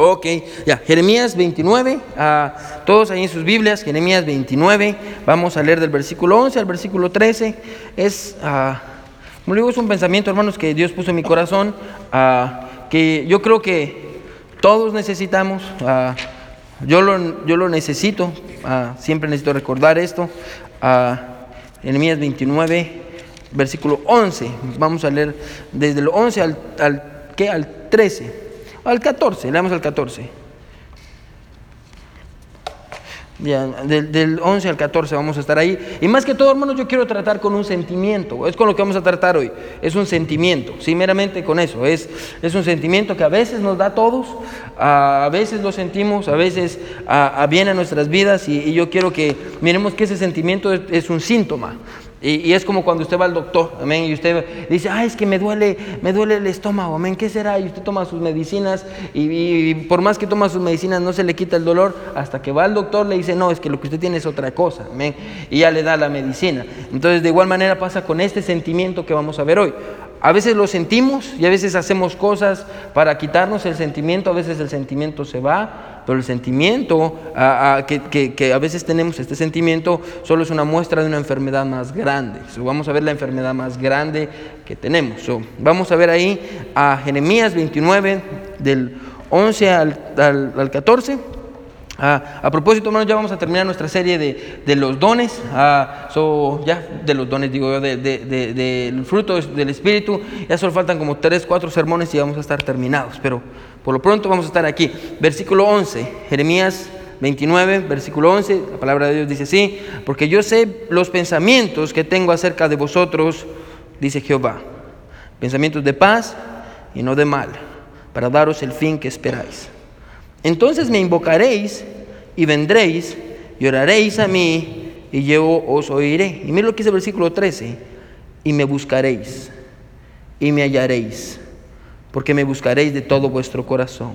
Ok, ya, Jeremías 29, ah, todos ahí en sus Biblias, Jeremías 29, vamos a leer del versículo 11 al versículo 13. Es, digo, es un pensamiento, hermanos, que Dios puso en mi corazón, ah, que yo creo que todos necesitamos, yo, lo, yo lo necesito, siempre necesito recordar esto. Jeremías 29, versículo 11, vamos a leer desde el 11 al, al, ¿qué? al 13. Al 14, leamos al 14. Ya, del, del 11 al 14 vamos a estar ahí. Y más que todo, hermanos, yo quiero tratar con un sentimiento. Es con lo que vamos a tratar hoy. Es un sentimiento, sí, meramente con eso. Es, es un sentimiento que a veces nos da a todos, a, veces lo sentimos, a veces a, a viene a nuestras vidas. Y, yo quiero que miremos que ese sentimiento es un síntoma. Y, es como cuando usted va al doctor, amén, y usted dice, ay, es que me duele, me duele el estómago, amén, ¿qué será? Y usted toma sus medicinas y, y, por más que toma sus medicinas no se le quita el dolor, hasta que va al doctor le dice, no, es que lo que usted tiene es otra cosa, amén, y ya le da la medicina. Entonces, de igual manera pasa con este sentimiento que vamos a ver hoy. A veces lo sentimos y a veces hacemos cosas para quitarnos el sentimiento, a veces el sentimiento se va, pero el sentimiento que, a veces tenemos, este sentimiento, solo es una muestra de una enfermedad más grande. So, vamos a ver la enfermedad más grande que tenemos. So, vamos a ver ahí a Jeremías 29, del 11 al, al, al 14. Ah, a propósito, hermanos, ya vamos a terminar nuestra serie de, los dones. So, ya de los dones, digo yo, del de, de, fruto del Espíritu. Ya solo faltan como 3, 4 sermones y vamos a estar terminados. Pero por lo pronto vamos a estar aquí. Versículo 11, Jeremías 29, versículo 11. La palabra de Dios dice así: Porque yo sé los pensamientos que tengo acerca de vosotros, dice Jehová. Pensamientos de paz y no de mal, para daros el fin que esperáis. Entonces me invocaréis y vendréis y oraréis a mí y yo os oiré. Y mira lo que dice el versículo 13. Y me buscaréis y me hallaréis, porque me buscaréis de todo vuestro corazón.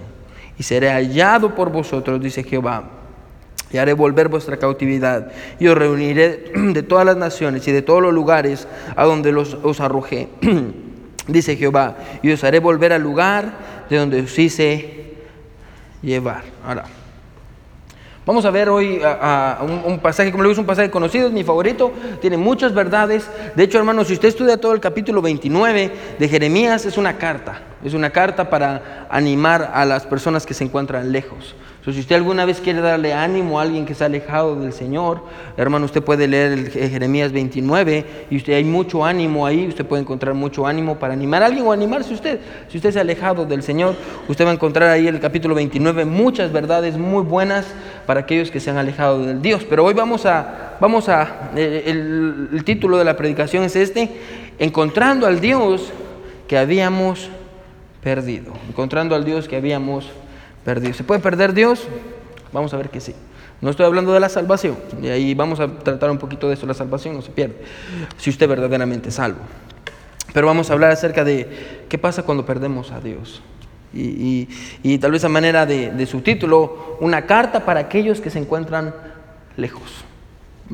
Y seré hallado por vosotros, dice Jehová. Y haré volver vuestra cautividad. Y os reuniré de todas las naciones y de todos los lugares a donde los, os arrojé. dice Jehová. Y os haré volver al lugar de donde os hice llevar. Ahora, vamos a ver hoy un, pasaje, como le digo, es un pasaje conocido, es mi favorito, tiene muchas verdades. De hecho, hermanos, si usted estudia todo el capítulo 29 de Jeremías, es una carta, es una carta para animar a las personas que se encuentran lejos. Entonces, si usted alguna vez quiere darle ánimo a alguien que ha alejado del Señor, hermano, usted puede leer Jeremías 29 y usted hay mucho ánimo ahí, usted puede encontrar mucho ánimo para animar a alguien o animarse usted. Si usted se ha alejado del Señor, usted va a encontrar ahí en el capítulo 29 muchas verdades muy buenas para aquellos que se han alejado del Dios. Pero hoy vamos a, vamos a, el, el título de la predicación es este, encontrando al Dios que habíamos perdido, encontrando al Dios que habíamos perdido perdido. ¿Se puede perder Dios? Vamos a ver que sí. No estoy hablando de la salvación, y ahí vamos a tratar un poquito de eso, la salvación no se pierde, si usted verdaderamente es salvo. Pero vamos a hablar acerca de qué pasa cuando perdemos a Dios. Y, tal vez a manera de, de subtítulo, una carta para aquellos que se encuentran lejos.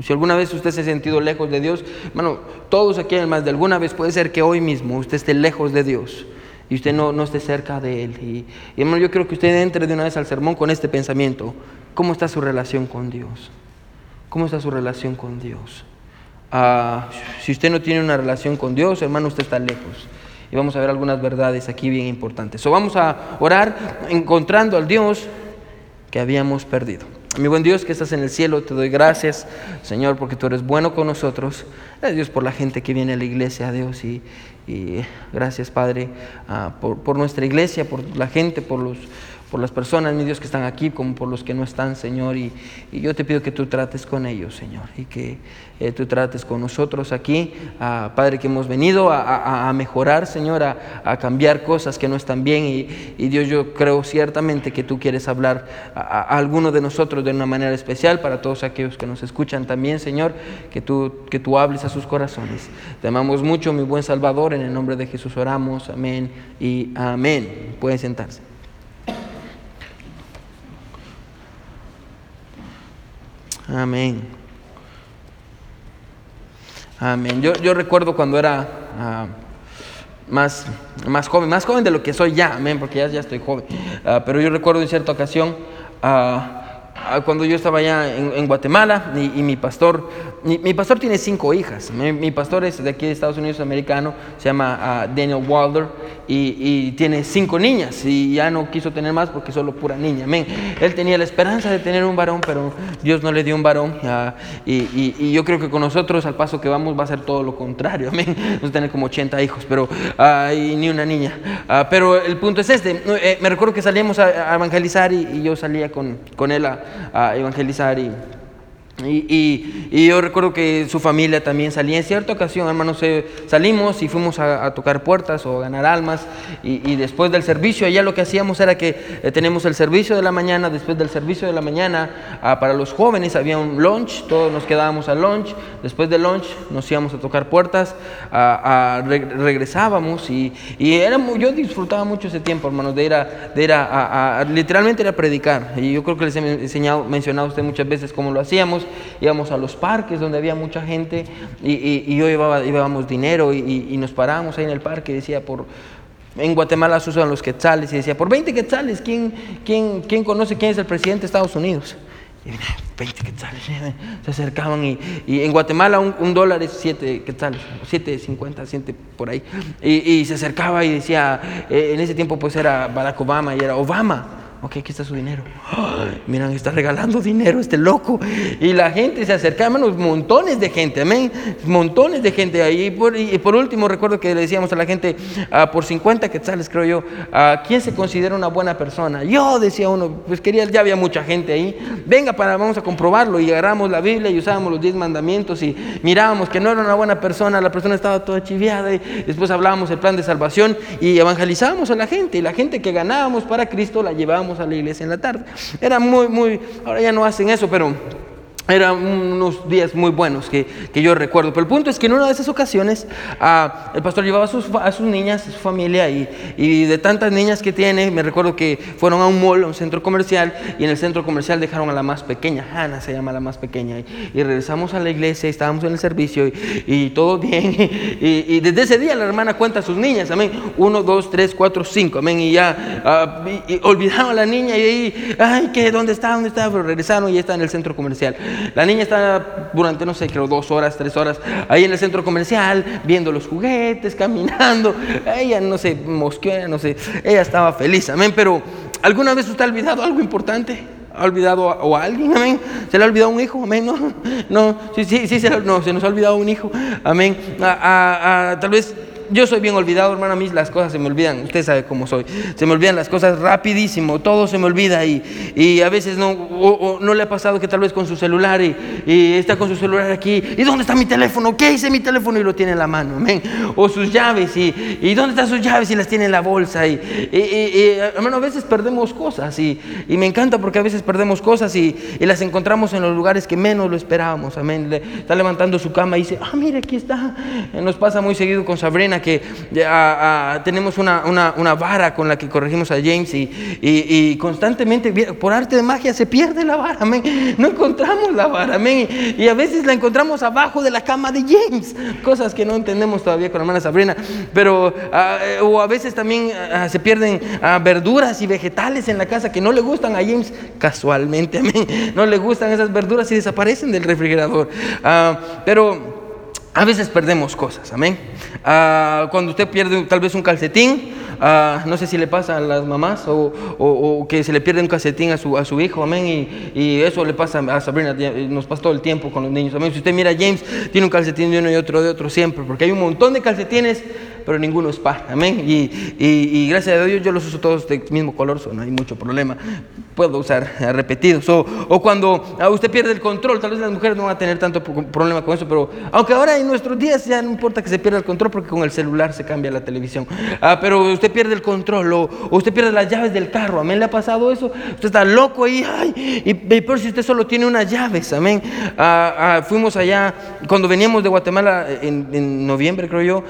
Si alguna vez usted se ha sentido lejos de Dios, bueno, todos aquí además de alguna vez puede ser que hoy mismo usted esté lejos de Dios y usted no, no esté cerca de Él. Y, hermano, yo creo que usted entre de una vez al sermón con este pensamiento. ¿Cómo está su relación con Dios? ¿Cómo está su relación con Dios? Uh, si usted no tiene una relación con Dios, hermano, usted está lejos. Y vamos a ver algunas verdades aquí bien importantes. So, vamos a orar encontrando al Dios que habíamos perdido. Mi buen Dios que estás en el cielo, te doy gracias, Señor, porque tú eres bueno con nosotros. Gracias Dios por la gente que viene a la iglesia, Dios, y, gracias, Padre, uh, por, por, nuestra iglesia, por la gente, por, los, por las personas, mi Dios, que están aquí, como por los que no están, Señor. Y, y yo te pido que tú trates con ellos, Señor, y que eh, tú trates con nosotros aquí, Padre, que hemos venido a, a, mejorar, Señor, a, a, cambiar cosas que no están bien. Y, y, Dios, yo creo ciertamente que tú quieres hablar a alguno de nosotros de una manera especial, para todos aquellos que nos escuchan también, Señor, que tú, que tú hables a sus corazones. Te amamos mucho, mi buen Salvador. En el nombre de Jesús oramos. Amén y amén. Pueden sentarse. Amén. Amén. Yo, yo recuerdo cuando era más, más joven, más joven de lo que soy ya, amén, porque ya, ya estoy joven. Ah, pero yo recuerdo en cierta ocasión, ah, ah, cuando yo estaba allá en, Guatemala y, mi pastor, mi, pastor tiene cinco hijas. Mi, pastor es de aquí de Estados Unidos americano, se llama Daniel Wilder y, tiene cinco niñas y ya no quiso tener más porque solo pura niña. Él tenía la esperanza de tener un varón, pero Dios no le dio un varón. y, yo creo que con nosotros, al paso que vamos, va a ser todo lo contrario. Amén. Vamos a tener como 80 hijos, pero ni una niña. Ah, pero el punto es este. Eh, me recuerdo que salíamos a, evangelizar y, yo salía con, con él a, evangelizar y y, yo recuerdo que su familia también salía. En cierta ocasión, hermanos, salimos y fuimos a, tocar puertas o a ganar almas. Y, después del servicio, allá lo que hacíamos era que eh, tenemos el servicio de la mañana, después del servicio de la mañana ah, para los jóvenes había un lunch, todos nos quedábamos al lunch, después del lunch nos íbamos a tocar puertas, regresábamos y, era, yo disfrutaba mucho ese tiempo, hermanos, de ir, a, de ir a, literalmente ir a predicar. Y yo creo que les he enseñado, mencionado a usted muchas veces cómo lo hacíamos íbamos a los parques donde había mucha gente y, yo llevaba, llevábamos dinero y, nos parábamos ahí en el parque y decía por... En Guatemala se usan los quetzales y decía, por 20 quetzales, ¿quién, quién, quién conoce quién es el presidente de Estados Unidos? Y 20 quetzales, se acercaban y, en Guatemala un, dólar es 7 quetzales, 7.50, 7 por ahí. Y, se acercaba y decía, eh, en ese tiempo pues era Barack Obama y era Obama ok, aquí está su dinero. miran, está regalando dinero este loco. Y la gente se acercaba, hermanos, montones de gente, amén. Montones de gente ahí. Y por, último, recuerdo que le decíamos a la gente, ah, por 50 quetzales, creo yo, uh, ¿quién se considera una buena persona? Yo, decía uno, pues quería, ya había mucha gente ahí. Venga, para, vamos a comprobarlo. Y agarramos la Biblia y usábamos los 10 mandamientos y mirábamos que no era una buena persona, la persona estaba toda chiviada. Y después hablábamos el plan de salvación y evangelizábamos a la gente. Y la gente que ganábamos para Cristo la llevábamos a la iglesia en la tarde. Era muy, muy, ahora ya no hacen eso, pero eran unos días muy buenos que, que, yo recuerdo. Pero el punto es que en una de esas ocasiones ah, el pastor llevaba a sus, a sus niñas, a su familia, y, y, de tantas niñas que tiene, me recuerdo que fueron a un mall, a un centro comercial, y en el centro comercial dejaron a la más pequeña, Hannah se llama la más pequeña, y, regresamos a la iglesia, y estábamos en el servicio, y, todo bien. Y, desde ese día la hermana cuenta a sus niñas, amén. Uno, dos, tres, cuatro, cinco, amén. Y ya ah, olvidaron a la niña, y ahí, ay, ¿qué? ¿Dónde está? ¿Dónde está? Pero regresaron y está en el centro comercial. La niña está durante, no sé, creo dos horas, tres horas, ahí en el centro comercial, viendo los juguetes, caminando. Ella, no sé, mosquea, no sé. Ella estaba feliz, amén. Pero, ¿alguna vez usted ha olvidado algo importante? ¿Ha olvidado a, o a alguien? Amén. ¿Se le ha olvidado un hijo? Amén. No, no, sí, sí, sí, se, no, se nos ha olvidado un hijo. Amén. tal vez yo soy bien olvidado, hermano, a mí las cosas se me olvidan, usted sabe cómo soy, se me olvidan las cosas rapidísimo, todo se me olvida y, y a veces no, no le ha pasado que tal vez con su celular y, está con su celular aquí, ¿y dónde está mi teléfono? ¿Qué hice mi teléfono? Y lo tiene en la mano, amén. O sus llaves, y, y ¿dónde están sus llaves? Y las tiene en la bolsa. Y, hermano, a veces perdemos cosas y, me encanta porque a veces perdemos cosas y, las encontramos en los lugares que menos lo esperábamos, amén. está levantando su cama y dice, ah, mire, aquí está. Nos pasa muy seguido con Sabrina que tenemos una, una, vara con la que corregimos a James y, y, constantemente, por arte de magia, se pierde la vara, amén. No encontramos la vara, amén. Y a veces la encontramos abajo de la cama de James, cosas que no entendemos todavía con la hermana Sabrina. Pero, eh, o a veces también se pierden verduras y vegetales en la casa que no le gustan a James casualmente, amén. No le gustan esas verduras y desaparecen del refrigerador. Ah, pero a veces perdemos cosas, amén. Ah, cuando usted pierde tal vez un calcetín, ah, no sé si le pasa a las mamás o, que se le pierde un calcetín a su, a su hijo, amén. Y, eso le pasa a Sabrina, nos pasa todo el tiempo con los niños, amén. Si usted mira a James, tiene un calcetín de uno y otro de otro siempre, porque hay un montón de calcetines pero ninguno es par. Amén. Y, gracias a Dios yo los uso todos del mismo color, no hay mucho problema. Puedo usar repetidos. O, o cuando ah, usted pierde el control, tal vez las mujeres no van a tener tanto problema con eso, pero aunque ahora en nuestros días ya no importa que se pierda el control porque con el celular se cambia la televisión. Ah, pero usted pierde el control o, usted pierde las llaves del carro. Amén. ¿Le ha pasado eso? Usted está loco ahí. Ay, y, por si usted solo tiene unas llaves. Amén. Ah, fuimos allá, cuando veníamos de Guatemala en, en noviembre, creo yo,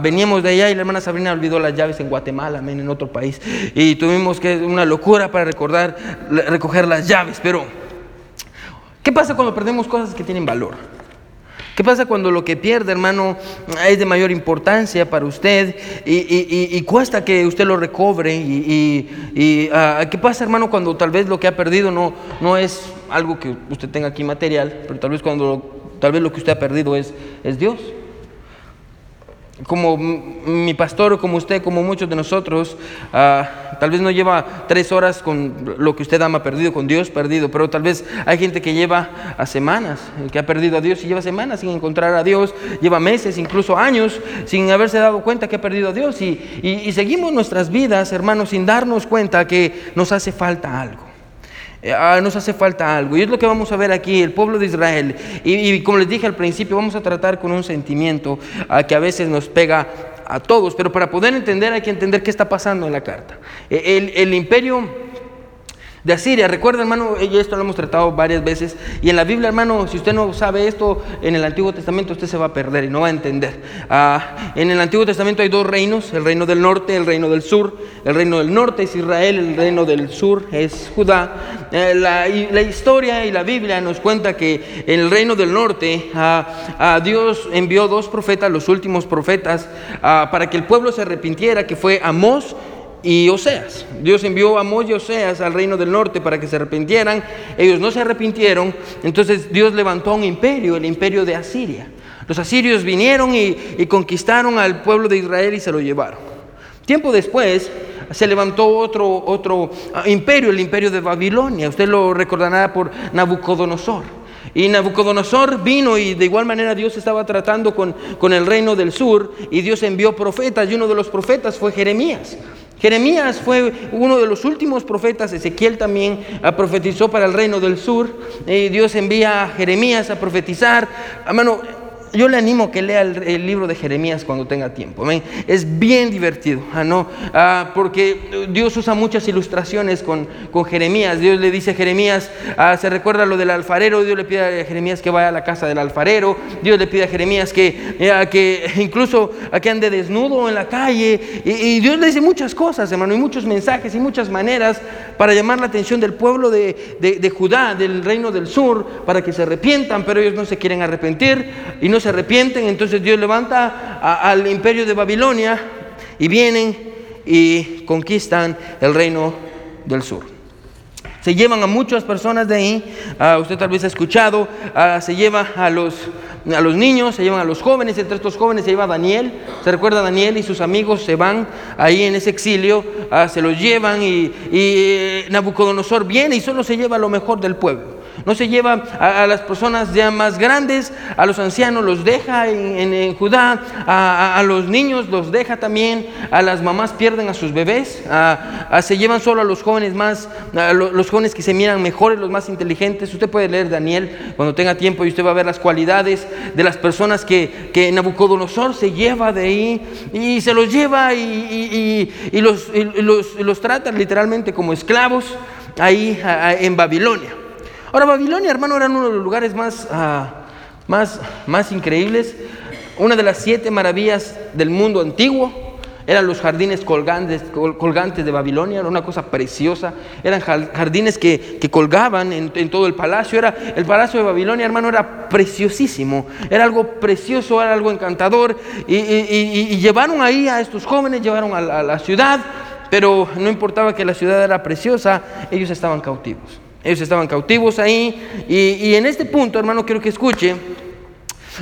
veníamos allá y la hermana Sabrina olvidó las llaves en Guatemala, amén, en otro país. Y tuvimos que, una locura para recordar, recoger las llaves. Pero, ¿qué pasa cuando perdemos cosas que tienen valor? ¿Qué pasa cuando lo que pierde, hermano, es de mayor importancia para usted y, cuesta que usted lo recobre? ¿Y, ah, qué pasa, hermano, cuando tal vez lo que ha perdido no, no es algo que usted tenga aquí material, pero tal vez cuando tal vez lo que usted ha perdido es, es Dios? Como mi pastor, como usted, como muchos de nosotros, ah, tal vez no lleva tres horas con lo que usted ama perdido, con Dios perdido, pero tal vez hay gente que lleva a semanas, que ha perdido a Dios y lleva semanas sin encontrar a Dios, lleva meses, incluso años, sin haberse dado cuenta que ha perdido a Dios y, y seguimos nuestras vidas, hermanos, sin darnos cuenta que nos hace falta algo. Eh, ah, nos hace falta algo. Y es lo que vamos a ver aquí, el pueblo de Israel. Y, como les dije al principio, vamos a tratar con un sentimiento ah, que a veces nos pega a todos, pero para poder entender hay que entender qué está pasando en la carta. Eh, el, el imperio de Asiria. Recuerda, hermano, y esto lo hemos tratado varias veces. Y en la Biblia, hermano, si usted no sabe esto, en el Antiguo Testamento usted se va a perder y no va a entender. Ah, en el Antiguo Testamento hay dos reinos, el reino del norte, el reino del sur. El reino del norte es Israel, el reino del sur es Judá. Eh, la, la, historia y la Biblia nos cuenta que en el reino del norte ah, ah, Dios envió dos profetas, los últimos profetas, para que el pueblo se arrepintiera, que fue Amós y Oseas. Dios envió a Amós y Oseas al reino del norte para que se arrepintieran. Ellos no se arrepintieron. Entonces Dios levantó un imperio, el imperio de Asiria. Los asirios vinieron y, conquistaron al pueblo de Israel y se lo llevaron. Tiempo después se levantó otro, otro ah, imperio, el imperio de Babilonia. Usted lo recordará por Nabucodonosor. Y Nabucodonosor vino y de igual manera Dios estaba tratando con, con el reino del sur y Dios envió profetas y uno de los profetas fue Jeremías. Jeremías fue uno de los últimos profetas, Ezequiel también profetizó para el reino del sur, y Dios envía a Jeremías a profetizar. Hermano, yo le animo que lea el, libro de Jeremías cuando tenga tiempo. Es bien divertido, ¿ah, ¿no? Ah, porque Dios usa muchas ilustraciones con, con Jeremías. Dios le dice a Jeremías, ah, se recuerda lo del alfarero, Dios le pide a Jeremías que vaya a la casa del alfarero, Dios le pide a Jeremías que, eh, que incluso a que ande desnudo en la calle. Y, Dios le dice muchas cosas, hermano, y muchos mensajes y muchas maneras para llamar la atención del pueblo de, de, Judá, del reino del sur, para que se arrepientan, pero ellos no se quieren arrepentir y no se arrepienten, entonces Dios levanta al imperio de Babilonia y vienen y conquistan el reino del sur. Se llevan a muchas personas de ahí, ah, usted tal vez ha escuchado, ah, se lleva a los, a los niños, se llevan a los jóvenes, entre estos jóvenes se lleva Daniel, se recuerda a Daniel y sus amigos se van ahí en ese exilio, ah, se los llevan y, y eh, Nabucodonosor viene y solo se lleva lo mejor del pueblo no se lleva a, las personas ya más grandes, a los ancianos los deja en, Judá, a, los niños los deja también, a las mamás pierden a sus bebés, se llevan solo a los jóvenes más, los, jóvenes que se miran mejores, los más inteligentes. Usted puede leer Daniel cuando tenga tiempo y usted va a ver las cualidades de las personas que, Nabucodonosor se lleva de ahí y se los lleva y, los, los trata literalmente como esclavos ahí en Babilonia. Ahora, Babilonia, hermano, era uno de los lugares más, ah, más, más increíbles. Una de las siete maravillas del mundo antiguo. Eran los jardines colgantes, colgantes de Babilonia, era una cosa preciosa. Eran jardines que, colgaban en, todo el palacio. Era, el palacio de Babilonia, hermano, era preciosísimo. Era algo precioso, era algo encantador. Y, llevaron ahí a estos jóvenes, llevaron a la ciudad. Pero no importaba que la ciudad era preciosa, ellos estaban cautivos. Ellos estaban cautivos ahí. Y, en este punto, hermano, quiero que escuche.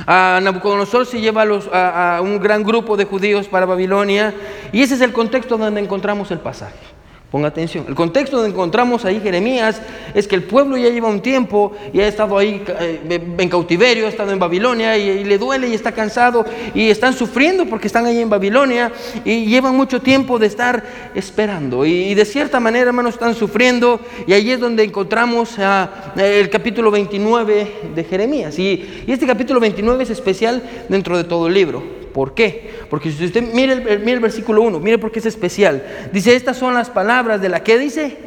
A Nabucodonosor se lleva a un gran grupo de judíos para Babilonia. Y ese es el contexto donde encontramos el pasaje. Ponga atención. El contexto donde encontramos ahí Jeremías es que el pueblo ya lleva un tiempo y ha estado ahí eh, en cautiverio, ha estado en Babilonia y, le duele y está cansado y están sufriendo porque están ahí en Babilonia y llevan mucho tiempo de estar esperando. Y, de cierta manera, hermanos, están sufriendo y ahí es donde encontramos el capítulo 29 de Jeremías. Y este capítulo 29 es especial dentro de todo el libro. ¿Por qué? Porque si usted mire el, versículo 1, mire por qué es especial. Dice, estas son las palabras de la que dice,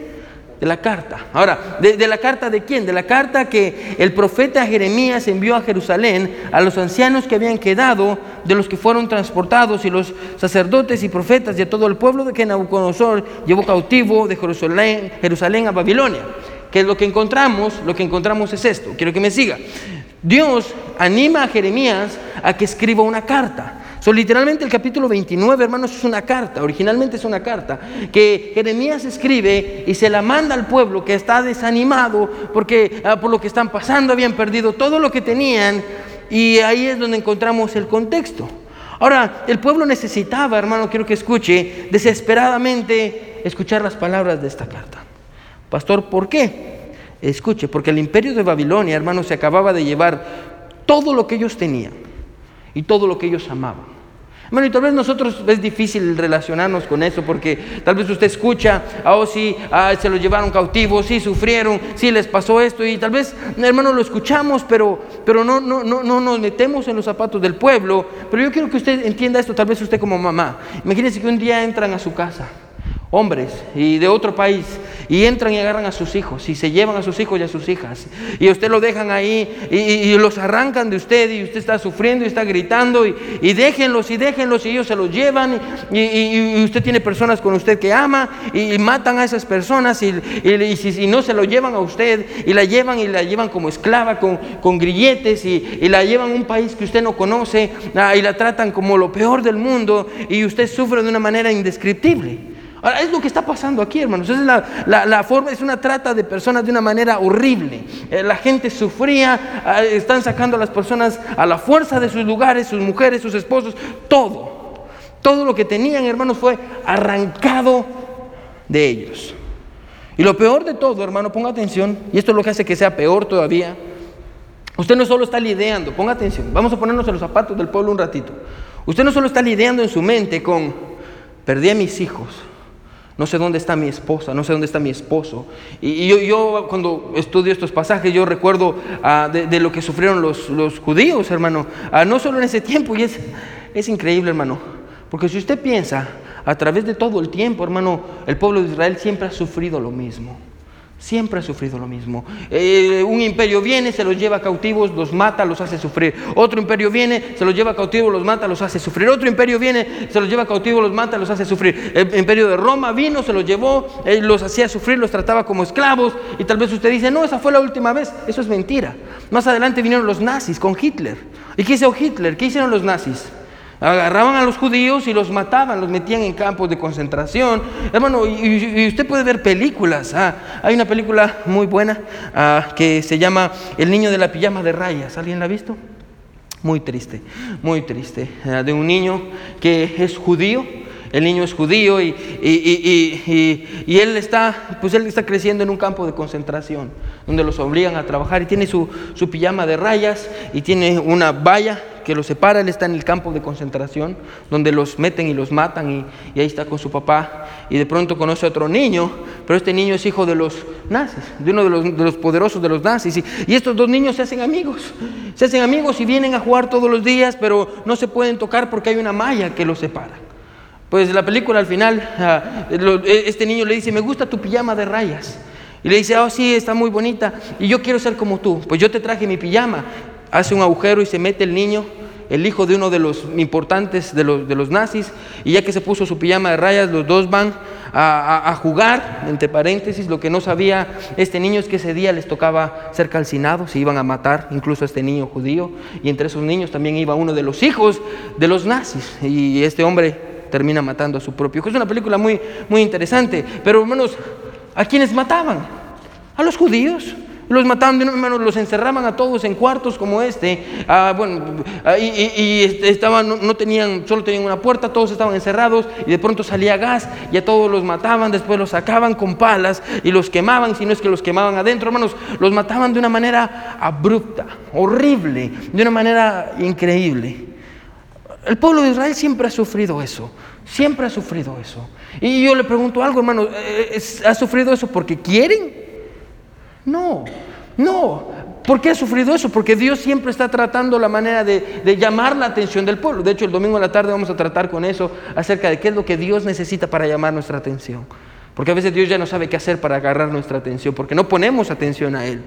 de la carta. Ahora, de, la carta de quién? De la carta que el profeta Jeremías envió a Jerusalén a los ancianos que habían quedado, de los que fueron transportados, y los sacerdotes y profetas de todo el pueblo de que Nabucodonosor llevó cautivo de Jerusalén, Jerusalén a Babilonia. Que lo que encontramos, lo que encontramos es esto. Quiero que me siga. Dios anima a Jeremías a que escriba una carta. So, literalmente el capítulo 29, hermanos, es una carta, originalmente es una carta, que Jeremías escribe y se la manda al pueblo que está desanimado porque ah, por lo que están pasando habían perdido todo lo que tenían y ahí es donde encontramos el contexto. Ahora, el pueblo necesitaba, hermano, quiero que escuche, desesperadamente escuchar las palabras de esta carta. Pastor, ¿por qué? Escuche, porque el imperio de Babilonia, hermano, se acababa de llevar todo lo que ellos tenían y todo lo que ellos amaban. Bueno, y tal vez nosotros es difícil relacionarnos con eso porque tal vez usted escucha, oh sí, se los llevaron cautivos, sí sufrieron, sí les pasó esto y tal vez, hermano, lo escuchamos, pero, pero no, no, no, no nos metemos en los zapatos del pueblo. Pero yo quiero que usted entienda esto, tal vez usted como mamá. Imagínese que un día entran a su casa hombres y de otro país y entran y agarran a sus hijos y se llevan a sus hijos y a sus hijas y usted lo dejan ahí y, los arrancan de usted y usted está sufriendo y está gritando y, déjenlos y déjenlos y ellos se los llevan y, usted tiene personas con usted que ama y, matan a esas personas y, no se lo llevan a usted y la llevan y la llevan como esclava con, con grilletes y, la llevan a un país que usted no conoce ah, y la tratan como lo peor del mundo y usted sufre de una manera indescriptible. Ahora, es lo que está pasando aquí, hermanos. Es la, forma, es una trata de personas de una manera horrible. Eh, la gente sufría, ah, están sacando a las personas a la fuerza de sus lugares, sus mujeres, sus esposos, todo. Todo lo que tenían, hermanos, fue arrancado de ellos. Y lo peor de todo, hermano, ponga atención, y esto es lo que hace que sea peor todavía. Usted no solo está lidiando, ponga atención, vamos a ponernos en los zapatos del pueblo un ratito. Usted no solo está lidiando en su mente con, perdí a mis hijos, no sé dónde está mi esposa, no sé dónde está mi esposo. Y, yo, cuando estudio estos pasajes, yo recuerdo ah, de, lo que sufrieron los, los judíos, hermano, ah, no solo en ese tiempo, y es, es increíble, hermano, porque si usted piensa, a través de todo el tiempo, hermano, el pueblo de Israel siempre ha sufrido lo mismo. Siempre ha sufrido lo mismo. Eh, un imperio viene, se los lleva cautivos, los mata, los hace sufrir. Otro imperio viene, se los lleva cautivos, los mata, los hace sufrir. Otro imperio viene, se los lleva cautivos, los mata, los hace sufrir. El imperio de Roma vino, se los llevó, los hacía sufrir, los trataba como esclavos. Y tal vez usted dice, no, esa fue la última vez. Eso es mentira. Más adelante vinieron los nazis con Hitler. ¿Y qué hizo Hitler? ¿Qué hicieron los nazis? Agarraban a los judíos y los mataban, los metían en campos de concentración. Hermano, y, usted puede ver películas. Ah, hay una película muy buena ah, que se llama El niño de la pijama de rayas. ¿Alguien la ha visto? Muy triste, muy triste. Ah, de un niño que es judío. El niño es judío y, y, él, está, pues él está creciendo en un campo de concentración donde los obligan a trabajar y tiene su, su pijama de rayas y tiene una valla que los separa, él está en el campo de concentración, donde los meten y los matan y, ahí está con su papá. Y de pronto conoce a otro niño, pero este niño es hijo de los nazis, de uno de los, poderosos de los nazis. Y, estos dos niños se hacen amigos, se hacen amigos y vienen a jugar todos los días, pero no se pueden tocar porque hay una malla que los separa. Pues la película al final, ah, e, este niño le dice, me gusta tu pijama de rayas. Y le dice, oh sí, está muy bonita. Y yo quiero ser como tú. Pues yo te traje mi pijama hace un agujero y se mete el niño, el hijo de uno de los importantes de los, de los nazis, y ya que se puso su pijama de rayas, los dos van a, jugar, entre paréntesis, lo que no sabía este niño es que ese día les tocaba ser calcinados, se iban a matar incluso a este niño judío, y entre esos niños también iba uno de los hijos de los nazis, y este hombre termina matando a su propio hijo. Es una película muy, muy interesante, pero hermanos, ¿a quiénes mataban? A los judíos. Los mataban, los encerraban a todos en cuartos como este. Ah, bueno, ah, y, este, estaban, no, tenían, solo tenían una puerta, todos estaban encerrados y de pronto salía gas y a todos los mataban, después los sacaban con palas y los quemaban, si no es que los quemaban adentro, hermanos, los mataban de una manera abrupta, horrible, de una manera increíble. El pueblo de Israel siempre ha sufrido eso, siempre ha sufrido eso. Y yo le pregunto algo, hermano, eh, eh, ¿ha sufrido eso porque quieren? No, no. ¿Por qué ha sufrido eso? Porque Dios siempre está tratando la manera de, llamar la atención del pueblo. De hecho, el domingo a la tarde vamos a tratar con eso acerca de qué es lo que Dios necesita para llamar nuestra atención. Porque a veces Dios ya no sabe qué hacer para agarrar nuestra atención, porque no ponemos atención a Él.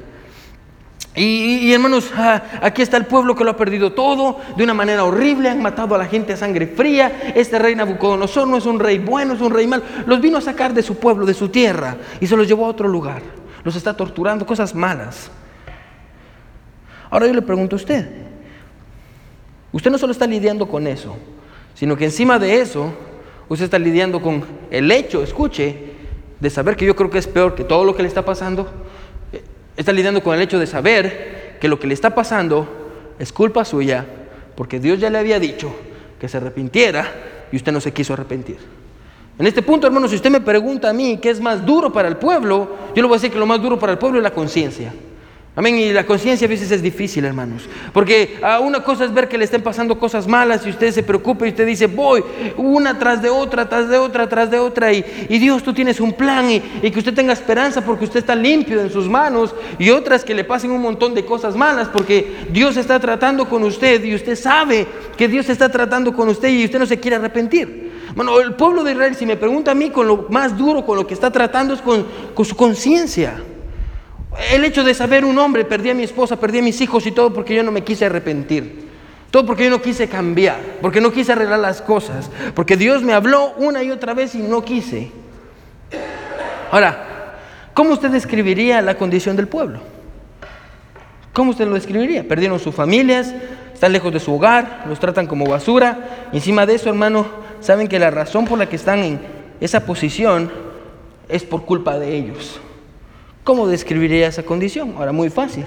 Y, hermanos, ah, aquí está el pueblo que lo ha perdido todo de una manera horrible, han matado a la gente a sangre fría. Este rey Nabucodonosor no es un rey bueno, es un rey malo. Los vino a sacar de su pueblo, de su tierra, y se los llevó a otro lugar los está torturando, cosas malas. Ahora yo le pregunto a usted, Usted no solo está lidiando con eso, sino que encima de eso, usted está lidiando con el hecho, escuche, de saber que yo creo que es peor que todo lo que le está pasando. Está lidiando con el hecho de saber que lo que le está pasando es culpa suya, porque Dios ya le había dicho que se arrepintiera y usted no se quiso arrepentir. En este punto, hermano, si usted me pregunta a mí qué es más duro para el pueblo, yo le voy a decir que lo más duro para el pueblo es la conciencia. Amén. Y la conciencia a veces es difícil, hermanos. Porque ah, una cosa es ver que le estén pasando cosas malas y usted se preocupa y usted dice, voy una tras de otra, tras de otra, tras de otra. Y, Dios, tú tienes un plan y, que usted tenga esperanza porque usted está limpio en sus manos. Y otras que le pasen un montón de cosas malas porque Dios está tratando con usted y usted sabe que Dios está tratando con usted y usted no se quiere arrepentir. Bueno, el pueblo de Israel, si me pregunta a mí, con lo más duro, con lo que está tratando es con, su conciencia. El hecho de saber un hombre, perdí a mi esposa, perdí a mis hijos y todo porque yo no me quise arrepentir. Todo porque yo no quise cambiar, porque no quise arreglar las cosas, porque Dios me habló una y otra vez y no quise. Ahora, ¿cómo usted describiría la condición del pueblo? ¿Cómo usted lo describiría? Perdieron sus familias, están lejos de su hogar, los tratan como basura. Encima de eso, hermano, saben que la razón por la que están en esa posición es por culpa de ellos. ¿Cómo describiría esa condición? Ahora, muy fácil.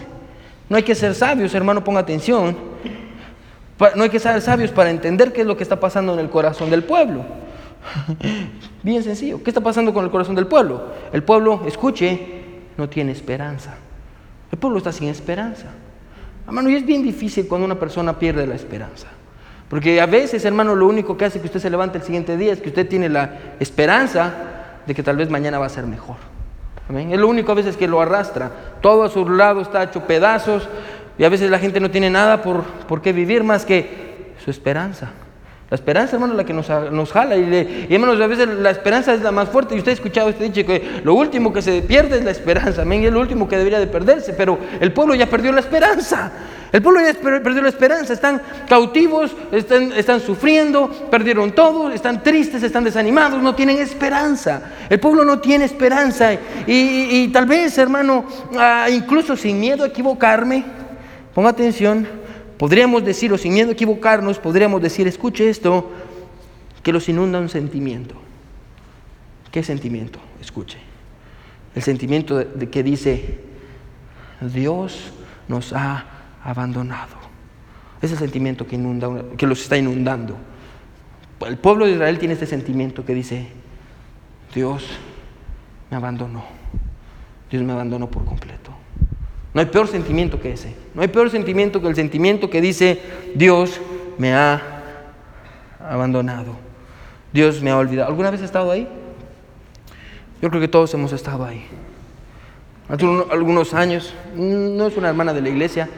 No hay que ser sabios, hermano, ponga atención. No hay que ser sabios para entender qué es lo que está pasando en el corazón del pueblo. Bien sencillo. ¿Qué está pasando con el corazón del pueblo? El pueblo, escuche, no tiene esperanza. El pueblo está sin esperanza. Hermano, y es bien difícil cuando una persona pierde la esperanza. Porque a veces, hermano, lo único que hace que usted se levante el siguiente día es que usted tiene la esperanza de que tal vez mañana va a ser mejor. Es lo único a veces que lo arrastra. Todo a su lado está hecho pedazos y a veces la gente no tiene nada por, por qué vivir más que su esperanza. La esperanza, hermano, es la que nos, nos jala. Y, le, y, hermanos, a veces la esperanza es la más fuerte. Y usted ha escuchado este dicho que lo último que se pierde es la esperanza. Amén. Es lo último que debería de perderse. Pero el pueblo ya perdió la esperanza. El pueblo ya perdió la esperanza. Están cautivos, están, sufriendo, perdieron todo, están tristes, están desanimados, no tienen esperanza. El pueblo no tiene esperanza. Y, tal vez, hermano, ah, incluso sin miedo a equivocarme, ponga atención Podríamos decir, o sin miedo a equivocarnos, podríamos decir, escuche esto, que los inunda un sentimiento. ¿Qué sentimiento? Escuche. El sentimiento de, que dice, Dios nos ha abandonado. Es el sentimiento que, inunda, que los está inundando. El pueblo de Israel tiene este sentimiento que dice, Dios me abandonó. Dios me abandonó por completo. No hay peor sentimiento que ese. No hay peor sentimiento que el sentimiento que dice, Dios me ha abandonado. Dios me ha olvidado. ¿Alguna vez he estado ahí? Yo creo que todos hemos estado ahí. Hace algunos años, no es una hermana de la iglesia,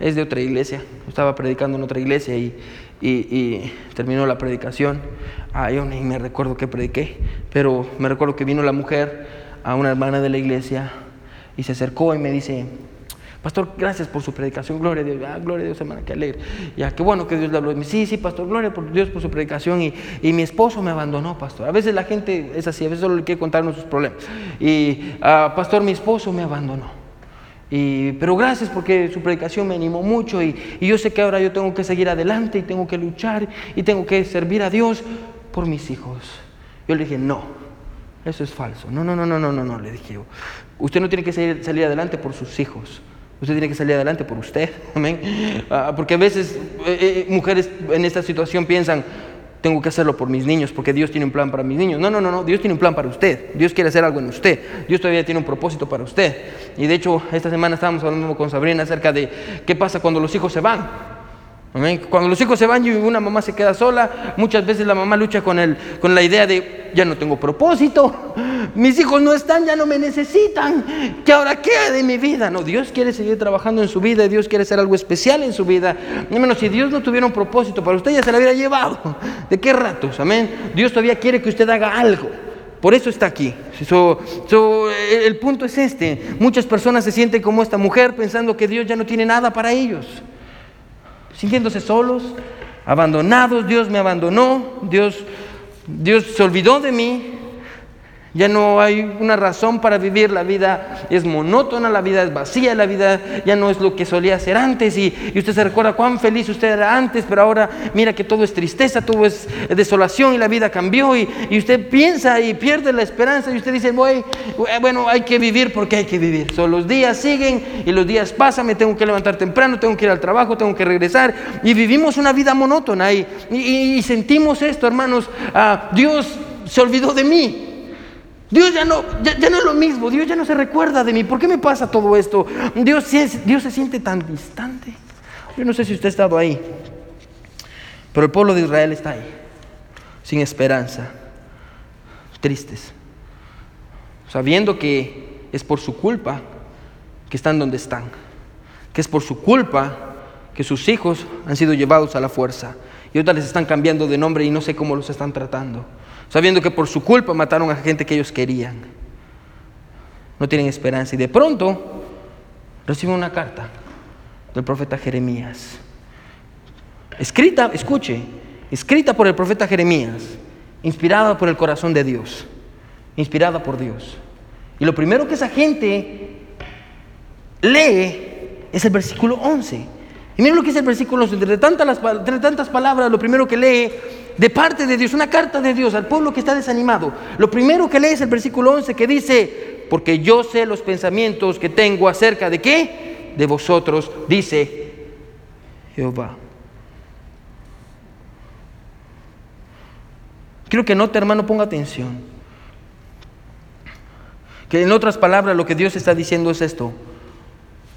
es de otra iglesia. Estaba predicando en otra iglesia y, terminó la predicación. Ah, yo ni me recuerdo qué prediqué, pero me recuerdo que vino la mujer a una hermana de la iglesia y se acercó y me dice, Pastor, gracias por su predicación, gloria a Dios. Ah, gloria a Dios, hermana, qué alegre. Ya, qué bueno que Dios le habló. Sí, sí, pastor, gloria a Dios por su predicación. Y, mi esposo me abandonó, pastor. A veces la gente es así, a veces solo le quiere contarnos sus problemas. Y, ah, pastor, mi esposo me abandonó. Y, pero gracias porque su predicación me animó mucho y, y yo sé que ahora yo tengo que seguir adelante y tengo que luchar y tengo que servir a Dios por mis hijos. Yo le dije, no, eso es falso. No, no, no, no, no, no, no, le dije. Usted no tiene que salir adelante por sus hijos. Usted tiene que salir adelante por usted. Amén. Ah, porque a veces eh, eh, mujeres en esta situación piensan, tengo que hacerlo por mis niños, porque Dios tiene un plan para mis niños. No, no, no, no, Dios tiene un plan para usted. Dios quiere hacer algo en usted. Dios todavía tiene un propósito para usted. Y de hecho, esta semana estábamos hablando con Sabrina acerca de qué pasa cuando los hijos se van. Cuando los hijos se van y una mamá se queda sola, muchas veces la mamá lucha con, el, con la idea de, ya no tengo propósito, mis hijos no están, ya no me necesitan, ¿qué ahora qué de mi vida? No, Dios quiere seguir trabajando en su vida y Dios quiere hacer algo especial en su vida. menos si Dios no tuviera un propósito para usted, ya se la hubiera llevado. ¿De qué ratos? Amén. Dios todavía quiere que usted haga algo. Por eso está aquí. el punto es este. Muchas personas se sienten como esta mujer pensando que Dios ya no tiene nada para ellos sintiéndose solos, abandonados, Dios me abandonó, Dios, Dios se olvidó de mí, Ya no hay una razón para vivir, la vida. Es monótona, la vida es vacía, la vida. Ya no es lo que solía ser antes. Y, usted se recuerda cuán feliz usted era antes, pero ahora mira que todo es tristeza, todo es desolación y la vida cambió. Y, usted piensa y pierde la esperanza y usted dice, bueno, hay que vivir porque hay que vivir. So, los días siguen y los días pasan, me tengo que levantar temprano, tengo que ir al trabajo, tengo que regresar. Y vivimos una vida monótona. Y, y sentimos esto, hermanos, ah, Dios se olvidó de mí. Dios ya no, ya, no es lo mismo, Dios ya no se recuerda de mí. ¿Por qué me pasa todo esto? Dios, Dios se siente tan distante. Yo no sé si usted ha estado ahí, pero el pueblo de Israel está ahí, sin esperanza, tristes, sabiendo que es por su culpa que están donde están, que es por su culpa que sus hijos han sido llevados a la fuerza y ahora les están cambiando de nombre y no sé cómo los están tratando sabiendo que por su culpa mataron a gente que ellos querían. No tienen esperanza. Y de pronto reciben una carta del profeta Jeremías. Escrita, escuche, escrita por el profeta Jeremías, inspirada por el corazón de Dios, inspirada por Dios. Y lo primero que esa gente lee es el versículo 11. Y miren lo que dice el versículo 11. Entre tantas, entre tantas palabras, lo primero que lee de parte de Dios, una carta de Dios al pueblo que está desanimado. Lo primero que lee es el versículo 11 que dice, porque yo sé los pensamientos que tengo acerca de qué? De vosotros, dice Jehová. Quiero que note, hermano, ponga atención. Que en otras palabras lo que Dios está diciendo es esto.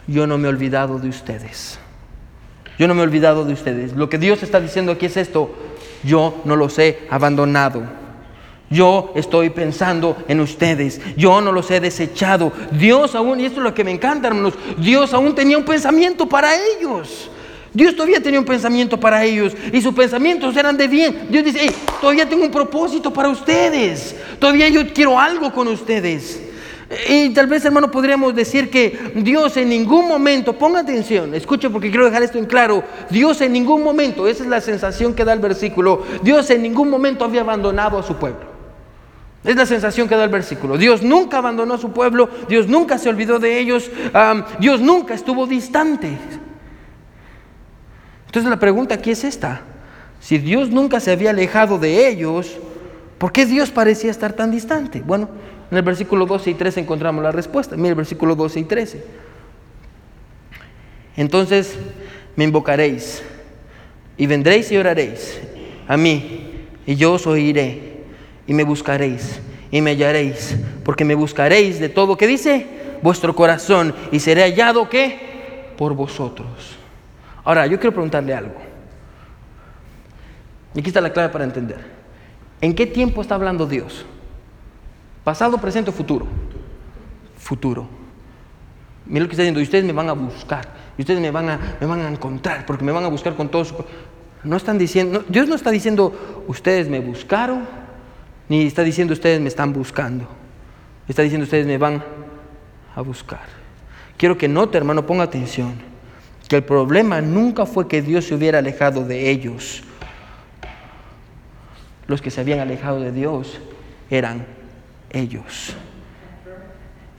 Yo no me he olvidado de ustedes. Yo no me he olvidado de ustedes. Lo que Dios está diciendo aquí es esto yo no los he abandonado. Yo estoy pensando en ustedes. Yo no los he desechado. Dios aún, y esto es lo que me encanta, hermanos, Dios aún tenía un pensamiento para ellos. Dios todavía tenía un pensamiento para ellos y sus pensamientos eran de bien. Dios dice, todavía tengo un propósito para ustedes. Todavía yo quiero algo con ustedes. Y tal vez, hermano, podríamos decir que Dios en ningún momento, ponga atención, escuche porque quiero dejar esto en claro, Dios en ningún momento, esa es la sensación que da el versículo, Dios en ningún momento había abandonado a su pueblo. Es la sensación que da el versículo. Dios nunca abandonó a su pueblo, Dios nunca se olvidó de ellos, Dios nunca estuvo distante. Entonces la pregunta aquí es esta. Si Dios nunca se había alejado de ellos, ¿por qué Dios parecía estar tan distante? Bueno, en el versículo 12 y 13 encontramos la respuesta. Mira el versículo 12 y 13. Entonces me invocaréis y vendréis y oraréis a mí y yo os oiré y me buscaréis y me hallaréis porque me buscaréis de todo que dice vuestro corazón y seré hallado que por vosotros. Ahora, yo quiero preguntarle algo. Y aquí está la clave para entender. ¿En qué tiempo está hablando Dios? Pasado, presente o futuro. Futuro. Mira lo que está diciendo, y ustedes me van a buscar, y ustedes me van a, me van a encontrar, porque me van a buscar con todos. No están diciendo, Dios no está diciendo, ustedes me buscaron, ni está diciendo, ustedes me están buscando. Está diciendo, ustedes me van a buscar. Quiero que note, hermano, ponga atención, que el problema nunca fue que Dios se hubiera alejado de ellos. Los que se habían alejado de Dios eran ellos.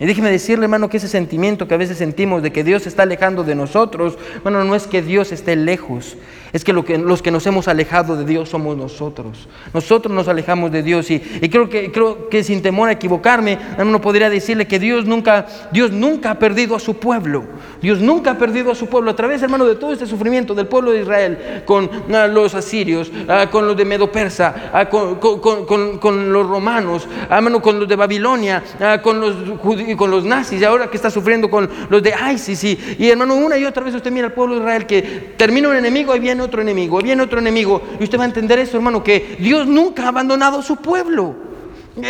Y déjeme decirle, hermano, que ese sentimiento que a veces sentimos de que Dios está alejando de nosotros, bueno, no es que Dios esté lejos, es que, los que nos hemos alejado de Dios somos nosotros. Nosotros nos alejamos de Dios y, creo, que, creo que sin temor a equivocarme, hermano, podría decirle que Dios nunca, Dios nunca ha perdido a su pueblo. Dios nunca ha perdido a su pueblo. A través, hermano, de todo este sufrimiento del pueblo de Israel, con ah, los asirios, ah, con los de Medo Persa, ah, con, los romanos, hermano, con los de Babilonia, con los con los nazis, y ahora que está sufriendo con los de ISIS. Y, y hermano, una y otra vez usted mira al pueblo de Israel que termina un enemigo y viene otro enemigo, viene otro enemigo. Y usted va a entender eso, hermano, que Dios nunca ha abandonado su pueblo.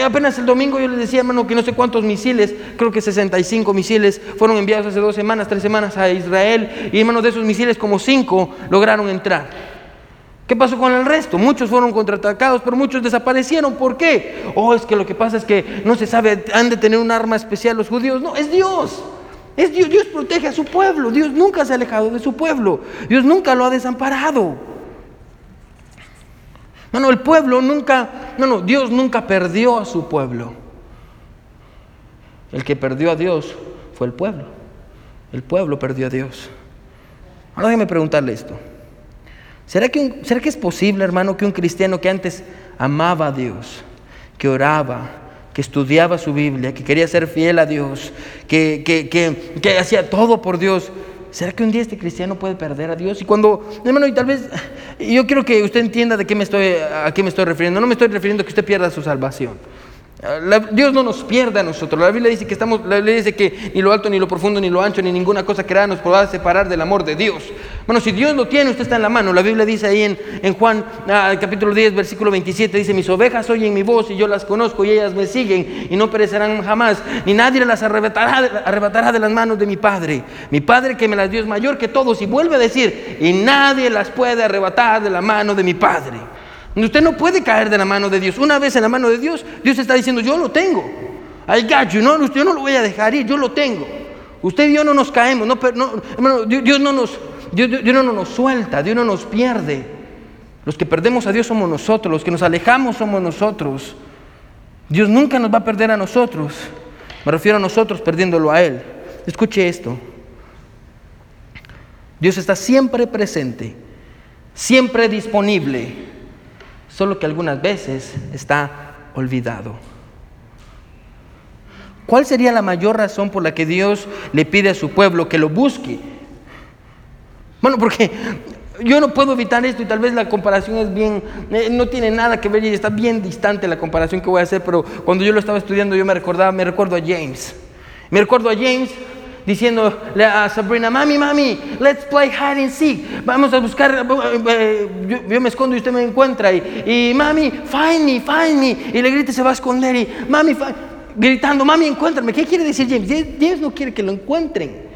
Apenas el domingo yo les decía, hermano, que no sé cuántos misiles, creo que 65 misiles fueron enviados hace dos semanas, tres semanas a Israel. Y hermano, de esos misiles como cinco lograron entrar. ¿Qué pasó con el resto? Muchos fueron contraatacados, pero muchos desaparecieron. ¿Por qué? Oh, es que lo que pasa es que no se sabe, han de tener un arma especial los judíos. No, es Dios. Es Dios, Dios protege a su pueblo. Dios nunca se ha alejado de su pueblo. Dios nunca lo ha desamparado. No, no, el pueblo nunca, no, no, Dios nunca perdió a su pueblo. El que perdió a Dios fue el pueblo. El pueblo perdió a Dios. Ahora déjeme preguntarle esto. ¿Será que, ¿Será que es posible, hermano, que un cristiano que antes amaba a Dios, que oraba, que estudiaba su Biblia, que quería ser fiel a Dios, que, que, hacía todo por Dios, ¿será que un día este cristiano puede perder a Dios? Y cuando, hermano, y tal vez, yo quiero que usted entienda de qué me estoy, a qué me estoy refiriendo. No me estoy refiriendo a que usted pierda su salvación. Dios no nos pierde a nosotros. La Biblia dice que estamos, la Biblia dice que ni lo alto, ni lo profundo, ni lo ancho, ni ninguna cosa creada nos podrá separar del amor de Dios. Bueno, si Dios lo tiene, usted está en la mano. La Biblia dice ahí en, en Juan ah, capítulo 10, versículo 27, dice, mis ovejas oyen mi voz y yo las conozco y ellas me siguen y no perecerán jamás, ni nadie las arrebatará, arrebatará de las manos de mi Padre. Mi Padre que me las dio es mayor que todos y vuelve a decir, y nadie las puede arrebatar de la mano de mi Padre. Usted no puede caer de la mano de Dios. Una vez en la mano de Dios, Dios está diciendo, yo lo tengo. I got you. No, yo no lo voy a dejar ir, yo lo tengo. Usted y yo no nos caemos. No, Dios, no nos, Dios, no nos suelta, Dios no nos pierde. Los que perdemos a Dios somos nosotros, los que nos alejamos somos nosotros. Dios nunca nos va a perder a nosotros. Me refiero a nosotros perdiéndolo a Él. Escuche esto. Dios está siempre presente, siempre disponible solo que algunas veces está olvidado. ¿Cuál sería la mayor razón por la que Dios le pide a su pueblo que lo busque? Bueno, porque yo no puedo evitar esto y tal vez la comparación es bien, eh, no tiene nada que ver y está bien distante la comparación que voy a hacer, pero cuando yo lo estaba estudiando yo me recordaba, me recuerdo a James. Me recuerdo a James diciendo a Sabrina, mami, mami, let's play hide and seek. Vamos a buscar, eh, yo, me escondo y usted me encuentra. Y, mami, find me, find me. Y le grita y se va a esconder. Y mami, gritando, mami, encuéntrame. ¿Qué quiere decir James? James no quiere que lo encuentren.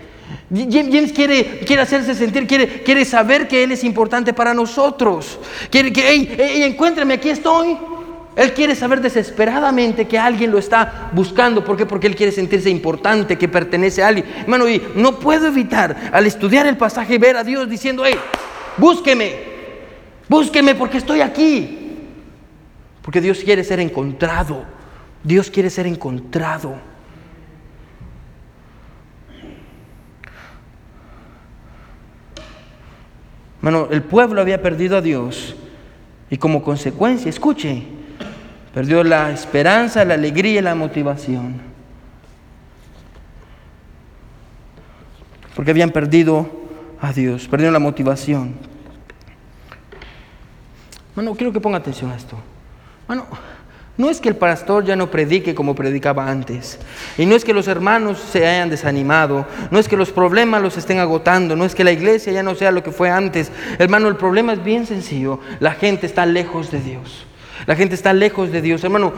James quiere, quiere hacerse sentir, quiere, quiere saber que Él es importante para nosotros. Quiere que, hey, hey, encuéntrame, aquí estoy. Él quiere saber desesperadamente que alguien lo está buscando. ¿Por qué? Porque él quiere sentirse importante, que pertenece a alguien. Hermano, y no puedo evitar al estudiar el pasaje ver a Dios diciendo, hey, búsqueme, búsqueme porque estoy aquí. Porque Dios quiere ser encontrado. Dios quiere ser encontrado. Hermano, el pueblo había perdido a Dios y como consecuencia, escuche, Perdió la esperanza, la alegría y la motivación. Porque habían perdido a Dios, perdieron la motivación. Bueno, quiero que ponga atención a esto. Bueno, no es que el pastor ya no predique como predicaba antes. Y no es que los hermanos se hayan desanimado. No es que los problemas los estén agotando. No es que la iglesia ya no sea lo que fue antes. Hermano, el problema es bien sencillo. La gente está lejos de Dios. La gente está lejos de Dios. Hermano,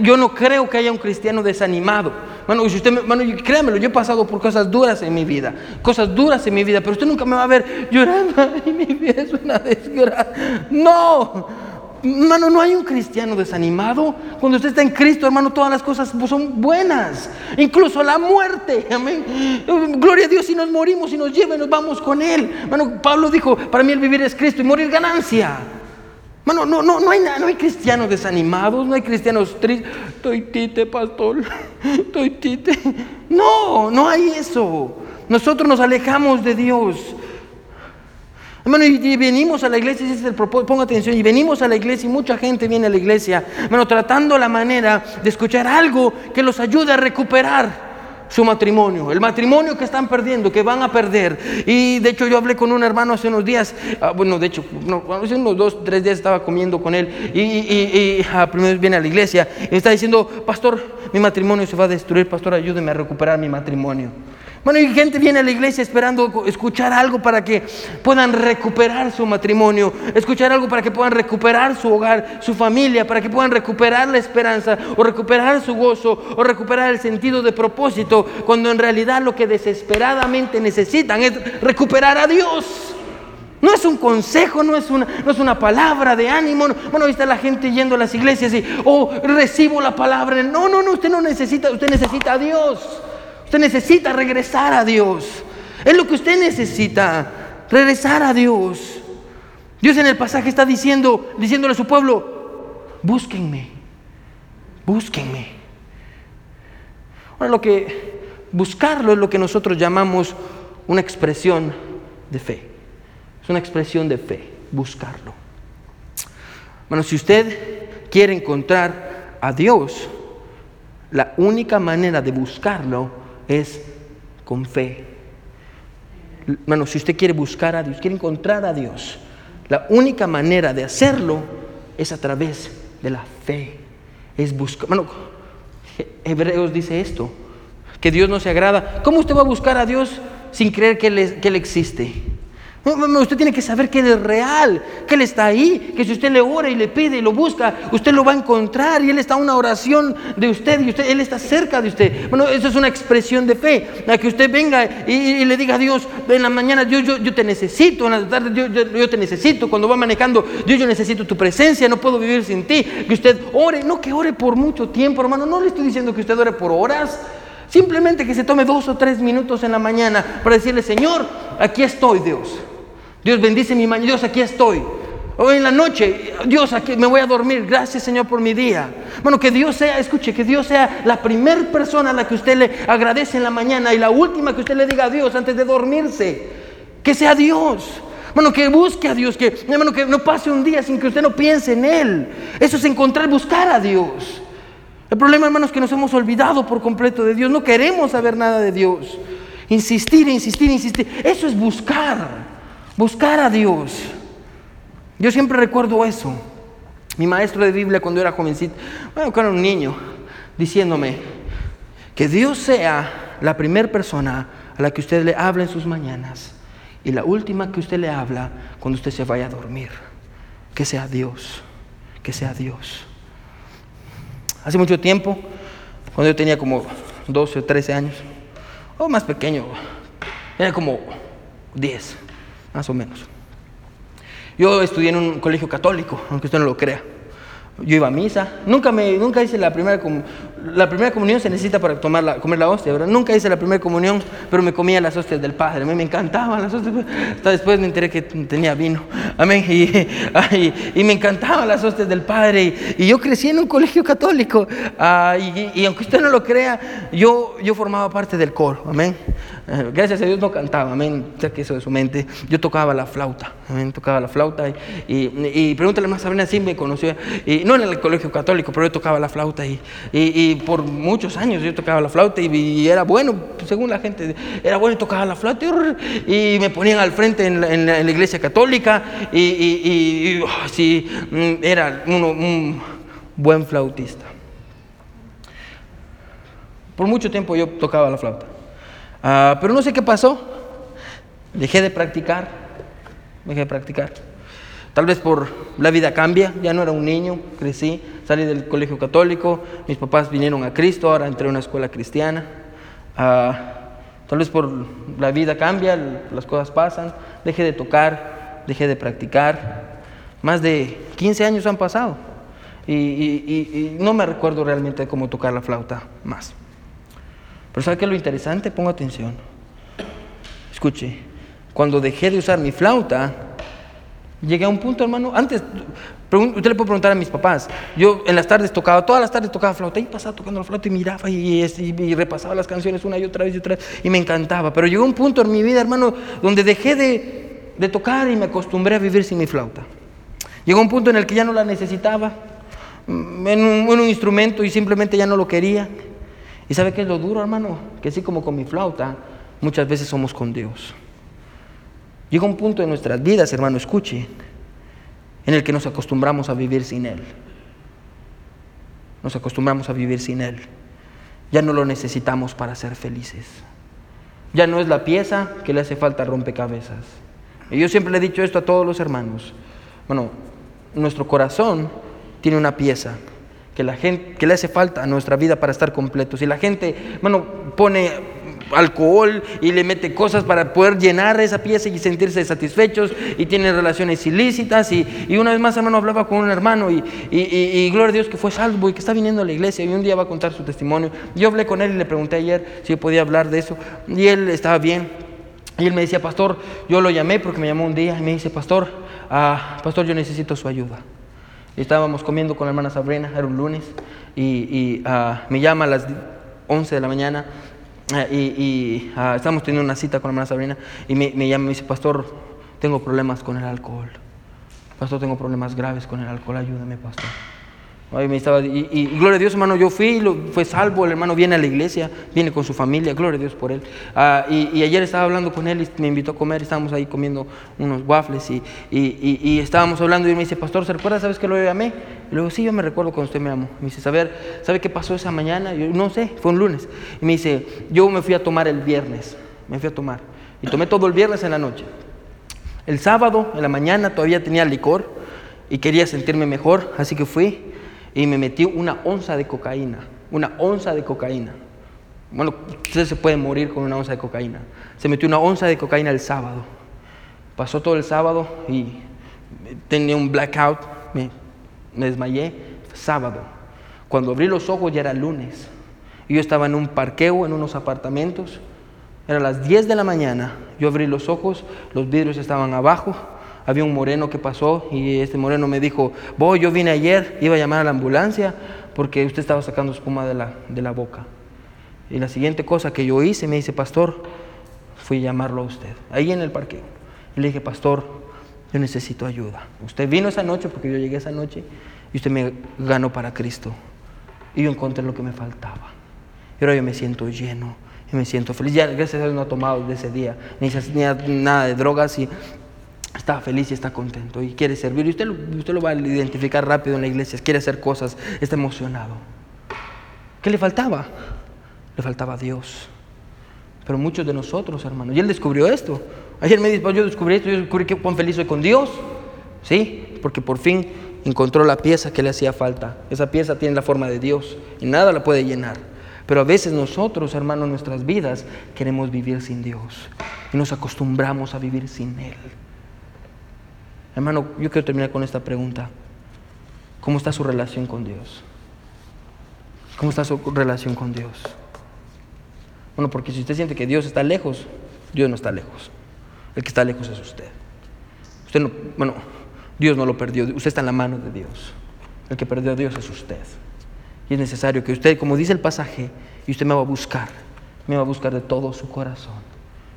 yo no creo que haya un cristiano desanimado. Hermano, si usted, hermano, créamelo, yo he pasado por cosas duras en mi vida. Cosas duras en mi vida. Pero usted nunca me va a ver llorando. Ay, mi vida es una desgracia. No. Hermano, no hay un cristiano desanimado. Cuando usted está en Cristo, hermano, todas las cosas son buenas. Incluso la muerte. Amén. Gloria a Dios si nos morimos y nos lleva y nos vamos con Él. Hermano, Pablo dijo, para mí el vivir es Cristo y morir ganancia. Bueno, no, no, no, hay, no hay cristianos desanimados, no hay cristianos tristes. Estoy tite, pastor. Estoy tite. No, no hay eso. Nosotros nos alejamos de Dios. Hermano, y, venimos a la iglesia, ese es el propósito, ponga atención, y venimos a la iglesia y mucha gente viene a la iglesia, hermano, tratando la manera de escuchar algo que los ayude a recuperar su matrimonio, el matrimonio que están perdiendo, que van a perder. Y de hecho yo hablé con un hermano hace unos días, ah, bueno, de hecho, hace unos dos, tres días estaba comiendo con él y, y, y ah, primero viene a la iglesia y está diciendo, pastor, mi matrimonio se va a destruir, pastor, ayúdeme a recuperar mi matrimonio. Bueno, y gente viene a la iglesia esperando escuchar algo para que puedan recuperar su matrimonio, escuchar algo para que puedan recuperar su hogar, su familia, para que puedan recuperar la esperanza o recuperar su gozo o recuperar el sentido de propósito, cuando en realidad lo que desesperadamente necesitan es recuperar a Dios. No es un consejo, no es una, no es una palabra de ánimo. Bueno, ahí está la gente yendo a las iglesias y, oh, recibo la palabra. No, no, no, usted no necesita, usted necesita a Dios. Usted necesita regresar a Dios. Es lo que usted necesita, regresar a Dios. Dios en el pasaje está diciendo, diciéndole a su pueblo, búsquenme, búsquenme. Ahora lo que buscarlo es lo que nosotros llamamos una expresión de fe. Es una expresión de fe, buscarlo. Bueno, si usted quiere encontrar a Dios, la única manera de buscarlo es con fe. Bueno, si usted quiere buscar a Dios, quiere encontrar a Dios, la única manera de hacerlo es a través de la fe. Es buscar. Bueno, Hebreos dice esto, que Dios no se agrada. ¿Cómo usted va a buscar a Dios sin creer que que él existe? Usted tiene que saber que Él es real, que Él está ahí, que si usted le ora y le pide y lo busca, usted lo va a encontrar y Él está una oración de usted y usted, Él está cerca de usted. Bueno, eso es una expresión de fe, a que usted venga y, le diga a Dios en la mañana, yo, yo te necesito, en la tarde, yo, yo, te necesito, cuando va manejando, Dios, yo necesito tu presencia, no puedo vivir sin ti, que usted ore, no que ore por mucho tiempo, hermano, no le estoy diciendo que usted ore por horas. Simplemente que se tome dos o tres minutos en la mañana para decirle, Señor, aquí estoy, Dios. Dios bendice mi mañana, Dios aquí estoy. Hoy en la noche, Dios aquí me voy a dormir. Gracias Señor por mi día. Bueno, que Dios sea, escuche, que Dios sea la primera persona a la que usted le agradece en la mañana y la última que usted le diga a Dios antes de dormirse. Que sea Dios. Bueno, que busque a Dios, que, hermano, que no pase un día sin que usted no piense en Él. Eso es encontrar, buscar a Dios. El problema, hermano, es que nos hemos olvidado por completo de Dios. No queremos saber nada de Dios. Insistir, insistir, insistir. Eso es buscar buscar a Dios. Yo siempre recuerdo eso. Mi maestro de Biblia cuando era jovencito, bueno, cuando era un niño, diciéndome que Dios sea la primera persona a la que usted le habla en sus mañanas y la última que usted le habla cuando usted se vaya a dormir. Que sea Dios, que sea Dios. Hace mucho tiempo, cuando yo tenía como 12 o 13 años, o más pequeño, era como 10 más o menos. Yo estudié en un colegio católico, aunque usted no lo crea. Yo iba a misa, nunca, me, nunca hice la primera. La primera comunión se necesita para tomar la, comer la hostia, ¿verdad? Nunca hice la primera comunión, pero me comía las hostias del Padre. A mí me encantaban las hostias. Hasta después me enteré que tenía vino. Amén. Y, me encantaban las hostias del Padre. Y, yo crecí en un colegio católico. Ah, y, aunque usted no lo crea, yo, yo formaba parte del coro. Amén. Gracias a Dios no cantaba, amén, que eso de su mente. Yo tocaba la flauta, amén, tocaba la flauta. Y, y, pregúntale más, Sabrina sí me conoció, y, no en el colegio católico, pero yo tocaba la flauta. Y, y, por muchos años yo tocaba la flauta y, era bueno, según la gente, era bueno y tocaba la flauta. Y me ponían al frente en la, iglesia católica y, oh, sí, mm, era un buen flautista. Por mucho tiempo yo tocaba la flauta. Ah, pero no sé qué pasó. Dejé de practicar. Dejé de practicar. Tal vez por la vida cambia, ya no era un niño, crecí, salí del colegio católico, mis papás vinieron a Cristo, ahora entré a una escuela cristiana. Ah, tal vez por la vida cambia, las cosas pasan, dejé de tocar, dejé de practicar. Más de 15 años han pasado y no me recuerdo realmente cómo tocar la flauta más. Pero ¿sabe qué es lo interesante? Pongo atención. Escuche, cuando dejé de usar mi flauta, llegué a un punto, hermano, antes, usted le puede preguntar a mis papás, yo en las tardes tocaba, todas las tardes tocaba flauta, y pasaba tocando la flauta y miraba y, y, repasaba las canciones una y otra vez y otra vez, y me encantaba. Pero llegó un punto en mi vida, hermano, donde dejé de, de tocar y me acostumbré a vivir sin mi flauta. Llegó un punto en el que ya no la necesitaba, en en un instrumento y simplemente ya no lo quería. ¿Y sabe qué es lo duro, hermano? Que así como con mi flauta, muchas veces somos con Dios. Llega un punto en nuestras vidas, hermano, escuche, en el que nos acostumbramos a vivir sin Él. Nos acostumbramos a vivir sin Él. Ya no lo necesitamos para ser felices. Ya no es la pieza que le hace falta rompecabezas. Y yo siempre le he dicho esto a todos los hermanos. Bueno, nuestro corazón tiene una pieza que, la gente, que le hace falta a nuestra vida para estar completos. Y la gente, bueno, pone alcohol y le mete cosas para poder llenar esa pieza y sentirse satisfechos y tiene relaciones ilícitas. Y, una vez más, hermano, hablaba con un hermano y, y, gloria a Dios que fue salvo y que está viniendo a la iglesia y un día va a contar su testimonio. Yo hablé con él y le pregunté ayer si podía hablar de eso y él estaba bien. Y él me decía, pastor, yo lo llamé porque me llamó un día y me dice, pastor, ah, pastor, yo necesito su ayuda. Estábamos comiendo con la hermana Sabrina, era un lunes, y, ah, me llama a las 11 de la mañana eh, y, y ah, estábamos teniendo una cita con la hermana Sabrina y me, me llama y me dice, pastor, tengo problemas con el alcohol. Pastor, tengo problemas graves con el alcohol, ayúdame, pastor. Ay, me estaba, y, y- y gloria a Dios, hermano, yo fui, lo- fue salvo, el hermano viene a la iglesia, viene con su familia, gloria a Dios por él. Ah, y, y ayer estaba hablando con él y me invitó a comer, estábamos ahí comiendo unos waffles y, estábamos hablando y me dice, pastor, ¿se recuerda? ¿Sabes que lo llamé? Y luego, sí, yo me recuerdo cuando usted me llamó. Me dice, saber, ¿sabe qué pasó esa mañana? Yo, no sé, fue un lunes. Y me dice, yo me fui a tomar el viernes, me fui a tomar. Y tomé todo el viernes en la noche. El sábado, en la mañana, todavía tenía licor y quería sentirme mejor, así que fui y me metí una onza de cocaína. Una onza de cocaína. Bueno, usted se puede morir con una onza de cocaína. Se metió una onza de cocaína el sábado. Pasó todo el sábado y tenía un blackout, me, me desmayé. Sábado. Cuando abrí los ojos ya era lunes. Yo estaba en un parqueo, en unos apartamentos. Eran las 10 de la mañana. Yo abrí los ojos, los vidrios estaban abajo. Había un moreno que pasó y este moreno me dijo, voy, yo vine ayer, iba a llamar a la ambulancia porque usted estaba sacando espuma de la, de la boca. Y la siguiente cosa que yo hice, me dice, pastor, fui a llamarlo a usted, ahí en el parque. Y le dije, pastor, yo necesito ayuda. Usted vino esa noche porque yo llegué esa noche y usted me ganó para Cristo. Y yo encontré lo que me faltaba. Y ahora yo me siento lleno y me siento feliz. Ya, gracias a Dios, no he tomado desde ese día, ni, ni nada de drogas y está feliz y está contento y quiere servir. Y usted, usted lo va a identificar rápido en la iglesia, quiere hacer cosas, está emocionado. ¿Qué le faltaba? Le faltaba Dios. Pero muchos de nosotros, hermanos, y él descubrió esto. Ayer me dijo, yo descubrí esto, yo descubrí que cuán feliz soy con Dios. Sí, porque por fin encontró la pieza que le hacía falta. Esa pieza tiene la forma de Dios y nada la puede llenar. Pero a veces nosotros, hermanos, en nuestras vidas queremos vivir sin Dios y nos acostumbramos a vivir sin Él. Hermano, yo quiero terminar con esta pregunta. ¿Cómo está su relación con Dios? ¿Cómo está su relación con Dios? Bueno, porque si usted siente que Dios está lejos, Dios no está lejos. El que está lejos es usted. Usted no, bueno, Dios no lo perdió, usted está en la mano de Dios. El que perdió a Dios es usted. Y es necesario que usted, como dice el pasaje, y usted me va a buscar, me va a buscar de todo su corazón.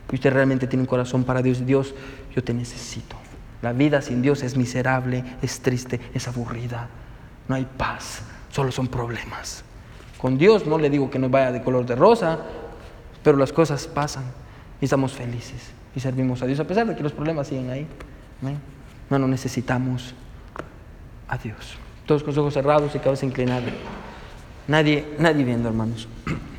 Y usted realmente tiene un corazón para Dios. Dios, yo te necesito. La vida sin Dios es miserable, es triste, es aburrida. No hay paz, solo son problemas. Con Dios no le digo que nos vaya de color de rosa, pero las cosas pasan y estamos felices y servimos a Dios a pesar de que los problemas siguen ahí. No necesitamos a Dios. Todos con los ojos cerrados y cabeza inclinada. Nadie, nadie viendo, hermanos.